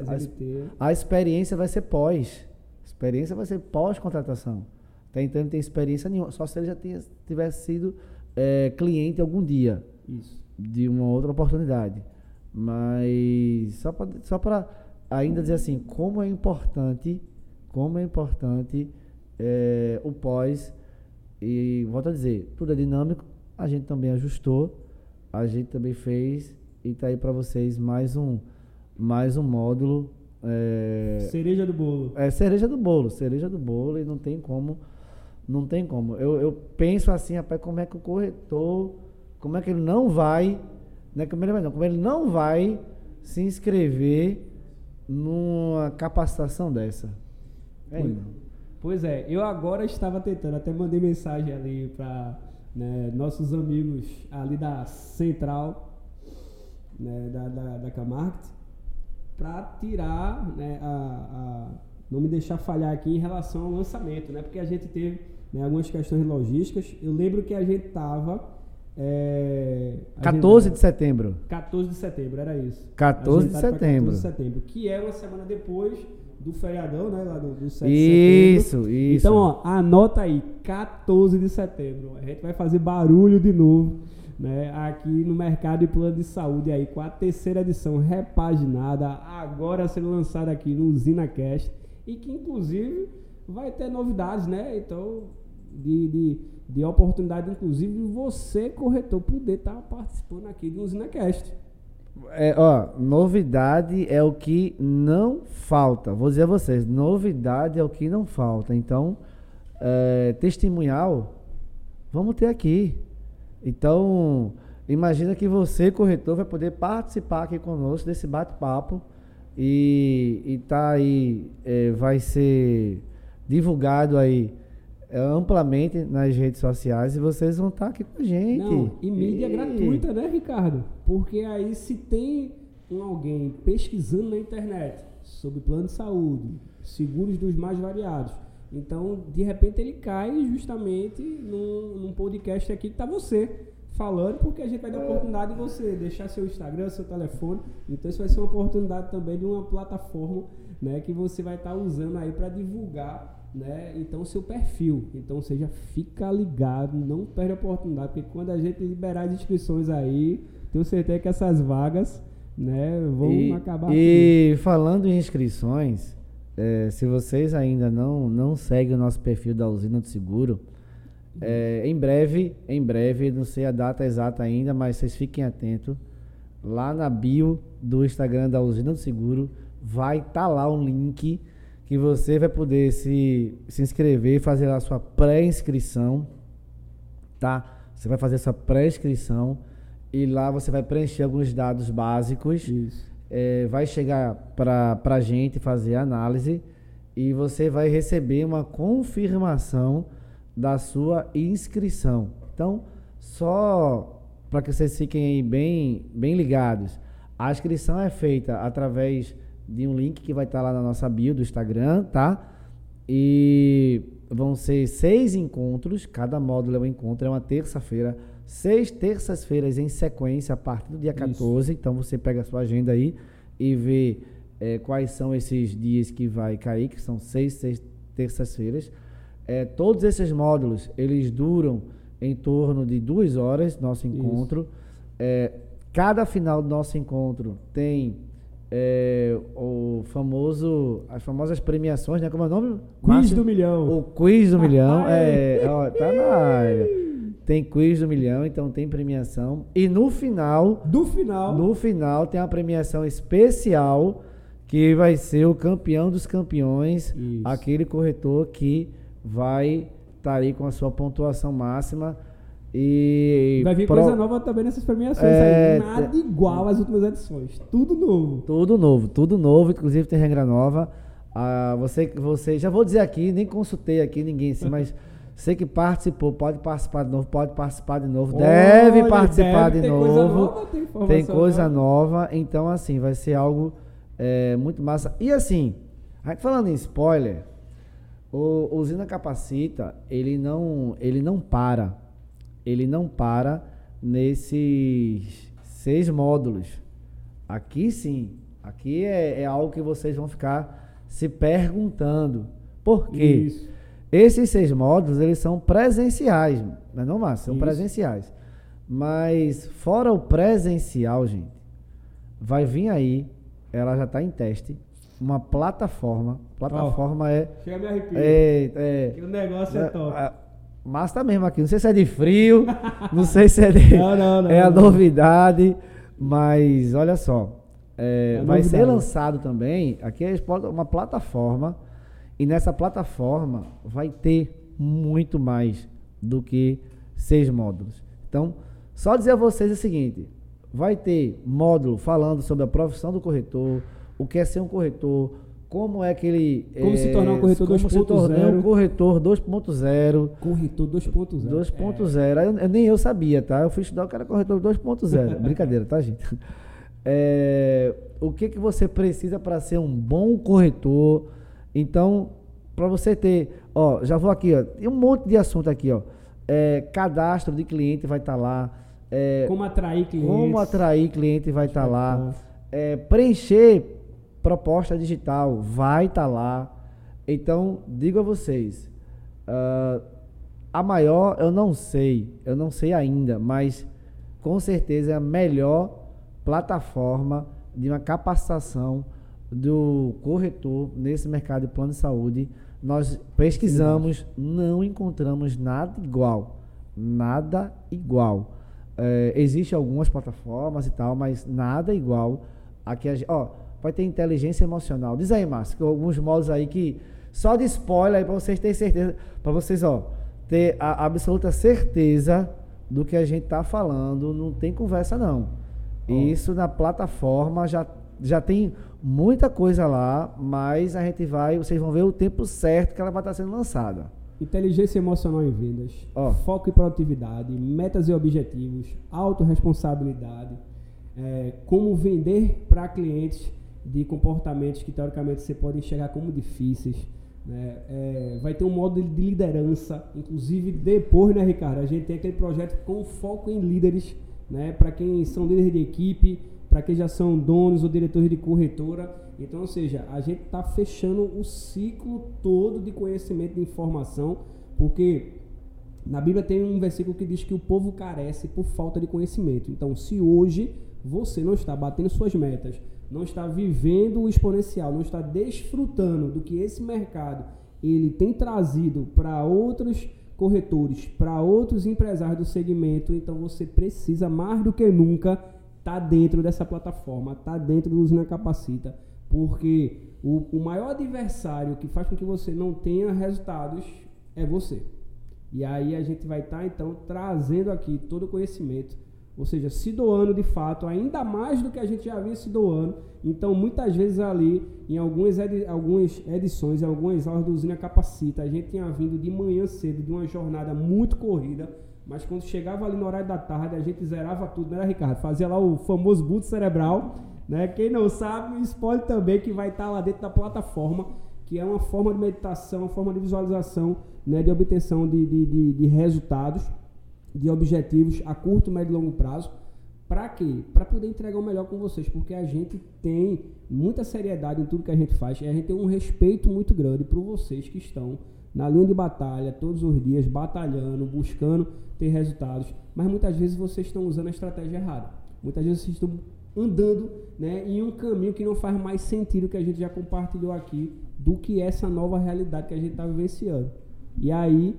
A, a, experiência vai ser pós. A experiência vai ser pós-contratação. Até então não tem experiência nenhuma. Só se ele já tinha, tivesse sido é, cliente algum dia. Isso. De uma outra oportunidade. Mas só para só ainda dizer assim, como é importante, como é importante é, o pós. E volto a dizer, tudo é dinâmico, a gente também ajustou, a gente também fez e tá aí para vocês mais um mais um módulo é, cereja do bolo. É cereja do bolo, cereja do bolo e não tem como não tem como. Eu, eu penso assim, rapaz, como é que o corretor, como é que ele não vai, não é como ele, não, como ele não vai se inscrever numa capacitação dessa. É pois, pois é, eu agora estava tentando, até mandei mensagem ali para né, nossos amigos ali da Central, né, da, da, da Camargo, para tirar né, a, a, não me deixar falhar aqui em relação ao lançamento, né? Porque a gente teve né, algumas questões logísticas. Eu lembro que a gente estava. É, 14 de setembro. 14 de setembro, era isso. 14 de setembro. 14 de setembro, que é uma semana depois do feriadão, né? Lá do, do 7 isso, setembro. isso. Então, ó, anota aí, 14 de setembro. A gente vai fazer barulho de novo né, aqui no mercado de plano de saúde aí com a terceira edição repaginada, agora sendo lançada aqui no UsinaCast e que inclusive vai ter novidades, né? Então, de, de, de oportunidade, inclusive, de você, corretor, poder estar tá participando aqui do UsinaCast. É, ó, novidade é o que não falta. Vou dizer a vocês, novidade é o que não falta. Então, é, testemunhal, vamos ter aqui. Então, imagina que você, corretor, vai poder participar aqui conosco desse bate-papo e, e tá aí, é, vai ser divulgado aí amplamente nas redes sociais e vocês vão estar tá aqui com a gente. Não, e mídia e... gratuita, né, Ricardo? Porque aí se tem um alguém pesquisando na internet sobre plano de saúde, seguros dos mais variados, então, de repente, ele cai justamente num, num podcast aqui que está você falando, porque a gente vai dar a oportunidade de você deixar seu Instagram, seu telefone. Então, isso vai ser uma oportunidade também de uma plataforma né, que você vai estar tá usando aí para divulgar né, então seu perfil. Então, seja, fica ligado, não perde a oportunidade, porque quando a gente liberar as inscrições aí, tenho certeza que essas vagas né, vão e, acabar. E aqui. falando em inscrições, é, se vocês ainda não, não seguem o nosso perfil da usina do seguro, é, em breve, em breve, não sei a data exata ainda, mas vocês fiquem atentos. Lá na bio do Instagram da usina do seguro vai estar tá lá um link que você vai poder se, se inscrever, fazer a sua pré-inscrição, tá? Você vai fazer sua pré-inscrição e lá você vai preencher alguns dados básicos. É, vai chegar para a gente fazer a análise e você vai receber uma confirmação da sua inscrição. Então, só para que vocês fiquem bem, bem ligados, a inscrição é feita através de um link que vai estar tá lá na nossa bio do Instagram, tá? E vão ser seis encontros, cada módulo é um encontro, é uma terça-feira seis terças-feiras em sequência a partir do dia 14. Isso. Então você pega a sua agenda aí e vê é, quais são esses dias que vai cair, que são seis, seis terças-feiras. É, todos esses módulos eles duram em torno de duas horas nosso encontro. É, cada final do nosso encontro tem é, o famoso, as famosas premiações, né? Como é o nome? Quiz Márcio? do milhão. O quiz do milhão. é, ó, tá na área. Tem quiz do milhão, então tem premiação. E no final. Do final. No final tem a premiação especial que vai ser o campeão dos campeões, Isso. aquele corretor que vai estar tá aí com a sua pontuação máxima. E vai vir pro... coisa nova também nessas premiações é... aí. Nada igual às últimas edições. Tudo novo. Tudo novo, tudo novo. Inclusive tem regra nova. Ah, você, você, já vou dizer aqui, nem consultei aqui ninguém assim, mas você que participou, pode participar de novo, pode participar de novo, Olha, deve participar deve, de novo. Coisa nova, tem, tem coisa nova, então assim, vai ser algo é, muito massa. E assim, falando em spoiler, o, o Usina Capacita, ele não, ele não para. Ele não para nesses seis módulos. Aqui sim, aqui é, é algo que vocês vão ficar se perguntando. Por quê? Isso. Esses seis módulos, eles são presenciais, não é não, Márcio? São Isso. presenciais. Mas fora o presencial, gente, vai vir aí, ela já está em teste, uma plataforma. Plataforma oh, é. Chega me arrepio. É, é, que o negócio é, é top. É, mas tá mesmo aqui. Não sei se é de frio, não sei se é de. Não, não, não, é a novidade. Mas olha só. É, é vai novidade. ser lançado também. Aqui é uma plataforma. E nessa plataforma vai ter muito mais do que seis módulos. Então, só dizer a vocês o seguinte: vai ter módulo falando sobre a profissão do corretor, o que é ser um corretor, como é que ele. Como é, se tornar um corretor 2.0. Como se tornar um corretor 2.0. Corretor 2.0. 2.0. É. Nem eu sabia, tá? Eu fui estudar o cara corretor 2.0. Brincadeira, tá, gente? É, o que, que você precisa para ser um bom corretor? Então, para você ter. Ó, já vou aqui, ó. Tem um monte de assunto aqui, ó. É, cadastro de cliente vai estar tá lá. É, como atrair clientes. Como atrair cliente vai estar tá lá. É, preencher proposta digital vai estar tá lá. Então, digo a vocês, uh, a maior eu não sei, eu não sei ainda, mas com certeza é a melhor plataforma de uma capacitação do corretor nesse mercado de plano de saúde. Nós pesquisamos, não encontramos nada igual. Nada igual. É, Existem algumas plataformas e tal, mas nada igual a que a gente. Ó, vai ter inteligência emocional. Diz aí, Márcio, alguns modos aí que. Só de spoiler aí para vocês terem certeza. Para vocês, ó, ter a absoluta certeza do que a gente está falando. Não tem conversa, não. Oh. Isso na plataforma já, já tem muita coisa lá, mas a gente vai, vocês vão ver o tempo certo que ela vai estar sendo lançada. Inteligência emocional em vendas, oh. foco e produtividade, metas e objetivos, autorresponsabilidade, é, como vender para clientes de comportamentos que teoricamente você pode enxergar como difíceis. Né? É, vai ter um modo de liderança, inclusive depois, né, Ricardo? A gente tem aquele projeto com foco em líderes, né? Para quem são líderes de equipe, para quem já são donos ou diretores de corretora. Então, ou seja, a gente está fechando o ciclo todo de conhecimento de informação, porque na Bíblia tem um versículo que diz que o povo carece por falta de conhecimento. Então, se hoje você não está batendo suas metas, não está vivendo o exponencial, não está desfrutando do que esse mercado ele tem trazido para outros corretores, para outros empresários do segmento, então você precisa mais do que nunca estar tá dentro dessa plataforma, estar tá dentro do Usina Capacita, porque o, o maior adversário que faz com que você não tenha resultados é você. E aí a gente vai estar tá, então trazendo aqui todo o conhecimento ou seja, se doando de fato, ainda mais do que a gente já vinha se doando. Então, muitas vezes ali, em algumas, edi algumas edições, em algumas aulas do Usina Capacita, a gente tinha vindo de manhã cedo, de uma jornada muito corrida, mas quando chegava ali no horário da tarde, a gente zerava tudo, né, Ricardo? Fazia lá o famoso boot cerebral, né? Quem não sabe, spoiler também que vai estar lá dentro da plataforma, que é uma forma de meditação, uma forma de visualização, né, de obtenção de, de, de, de resultados de objetivos a curto, médio e longo prazo. Para quê? Para poder entregar o melhor com vocês, porque a gente tem muita seriedade em tudo que a gente faz e a gente tem um respeito muito grande por vocês que estão na linha de batalha todos os dias, batalhando, buscando ter resultados, mas muitas vezes vocês estão usando a estratégia errada. Muitas vezes vocês estão andando né, em um caminho que não faz mais sentido que a gente já compartilhou aqui do que essa nova realidade que a gente está vivenciando. E aí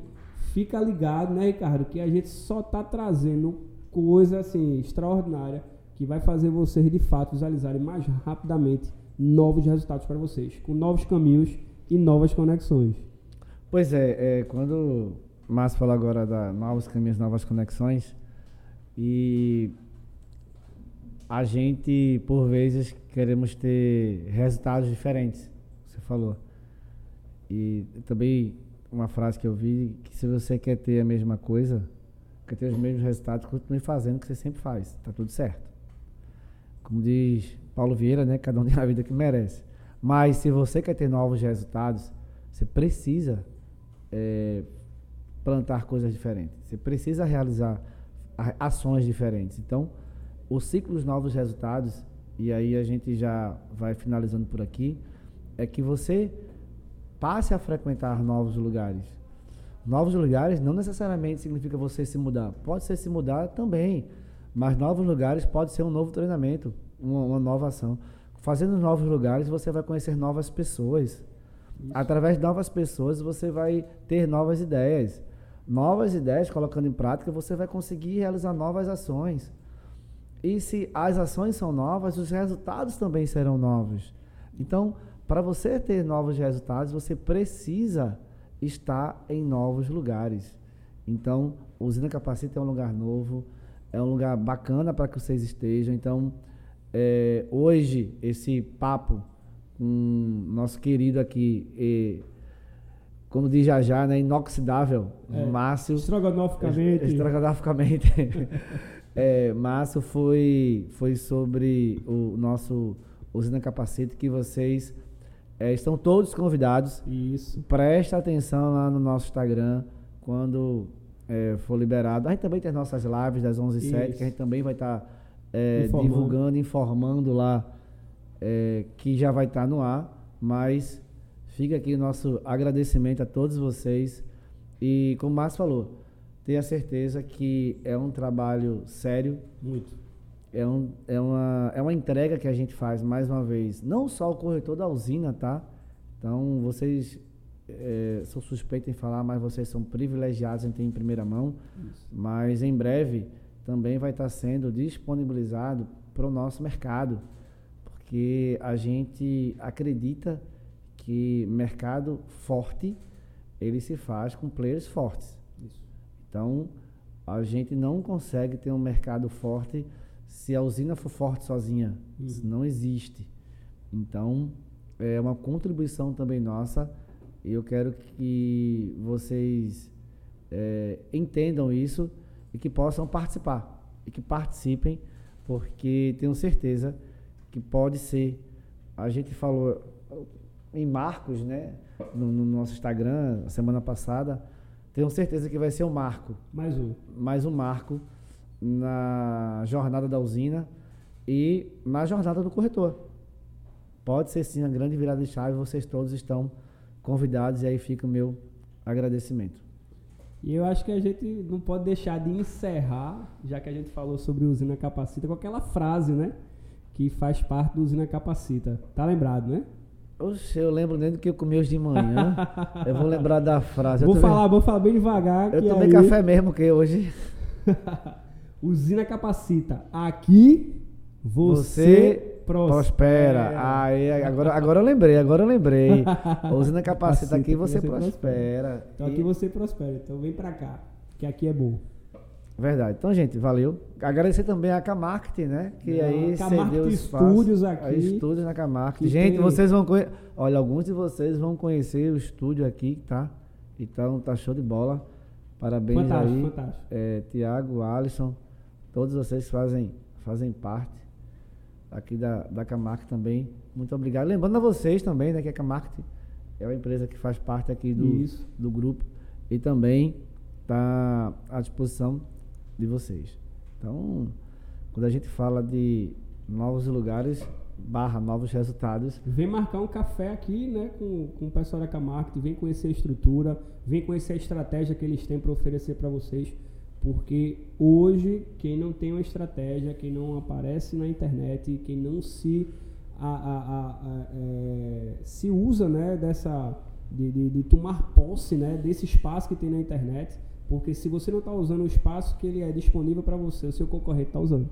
fica ligado, né, Ricardo, que a gente só está trazendo coisa assim extraordinária que vai fazer vocês de fato visualizarem mais rapidamente novos resultados para vocês, com novos caminhos e novas conexões. Pois é, é quando o Márcio falou agora da novos caminhos, novas conexões, e a gente, por vezes, queremos ter resultados diferentes, você falou. E também uma frase que eu vi, que se você quer ter a mesma coisa, quer ter os mesmos resultados, continue fazendo o que você sempre faz. Tá tudo certo. Como diz Paulo Vieira, né? Cada um tem a vida que merece. Mas se você quer ter novos resultados, você precisa é, plantar coisas diferentes. Você precisa realizar ações diferentes. Então, o ciclo dos novos resultados, e aí a gente já vai finalizando por aqui, é que você Passe a frequentar novos lugares. Novos lugares não necessariamente significa você se mudar. Pode ser se mudar também. Mas novos lugares pode ser um novo treinamento, uma, uma nova ação. Fazendo novos lugares, você vai conhecer novas pessoas. Isso. Através de novas pessoas, você vai ter novas ideias. Novas ideias, colocando em prática, você vai conseguir realizar novas ações. E se as ações são novas, os resultados também serão novos. Então, para você ter novos resultados, você precisa estar em novos lugares. Então, Usina Capacita é um lugar novo, é um lugar bacana para que vocês estejam. Então, é, hoje, esse papo com nosso querido aqui, e, como diz já já, né, inoxidável, é, Márcio. Estrogonoficamente. Estrogonoficamente. é, Márcio foi, foi sobre o nosso Usina Capacete, que vocês é, estão todos convidados. Isso. Presta atenção lá no nosso Instagram quando é, for liberado. A gente também tem as nossas lives das 11h07, que a gente também vai estar tá, é, informando. divulgando, informando lá é, que já vai estar tá no ar. Mas fica aqui o nosso agradecimento a todos vocês. E como o Márcio falou, tenha certeza que é um trabalho sério. Muito é, um, é, uma, é uma entrega que a gente faz, mais uma vez, não só o corretor da usina, tá? Então, vocês, é, sou suspeito em falar, mas vocês são privilegiados em ter em primeira mão, Isso. mas em breve também vai estar sendo disponibilizado para o nosso mercado, porque a gente acredita que mercado forte, ele se faz com players fortes. Isso. Então, a gente não consegue ter um mercado forte se a usina for forte sozinha. Uhum. Isso não existe. Então, é uma contribuição também nossa. E eu quero que vocês é, entendam isso e que possam participar. E que participem, porque tenho certeza que pode ser. A gente falou em marcos, né? No, no nosso Instagram, semana passada. Tenho certeza que vai ser um marco. Mais um. Mais um marco na jornada da usina e na jornada do corretor. Pode ser sim a grande virada de chave, vocês todos estão convidados e aí fica o meu agradecimento. E eu acho que a gente não pode deixar de encerrar, já que a gente falou sobre usina capacita, com aquela frase, né? Que faz parte do usina capacita. Tá lembrado, né? Oxe, eu lembro nem do que eu comi hoje de manhã. eu vou lembrar da frase. Vou falar, vou falar bem devagar. Eu tomei aí... café mesmo, que hoje. Usina Capacita. Aqui você, você prospera. prospera. Aí, agora, agora eu lembrei, agora eu lembrei. Usina Capacita, aqui você, você prospera. prospera. Então aqui você prospera. Então vem pra cá, que aqui é bom. Verdade. Então, gente, valeu. Agradecer também a Camarket, né? Que Não, aí cedeu espaço. Estúdios aqui. Estúdios na Camarket. Gente, tem... vocês vão conhecer. Olha, alguns de vocês vão conhecer o estúdio aqui, tá? Então, tá show de bola. Parabéns fantástico, aí. Fantástico. É, Tiago, Alisson. Todos vocês fazem, fazem parte aqui da, da Camarque também. Muito obrigado. Lembrando a vocês também, né, que a Camarque é uma empresa que faz parte aqui do, do grupo e também está à disposição de vocês. Então, quando a gente fala de novos lugares, barra novos resultados. Vem marcar um café aqui, né, com, com o pessoal da Camarque, vem conhecer a estrutura, vem conhecer a estratégia que eles têm para oferecer para vocês. Porque hoje, quem não tem uma estratégia, quem não aparece na internet, quem não se, a, a, a, é, se usa né, dessa, de, de, de, tomar posse né, desse espaço que tem na internet, porque se você não está usando o espaço que ele é disponível para você, o seu concorrente está usando.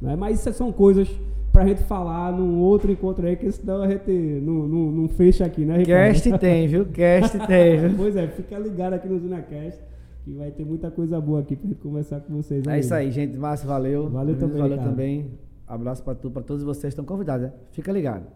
Né? Mas isso são coisas para a gente falar num outro encontro aí, que senão a gente não, não, não fecha aqui, né, Ricardo? Cast tem, viu? Cast tem, viu? pois é, fica ligado aqui no ZunaCast que vai ter muita coisa boa aqui pra gente conversar com vocês. É isso aí, gente. Márcio, valeu. Valeu também. Valeu também. Abraço para tu, para todos vocês que estão convidados. Né? Fica ligado.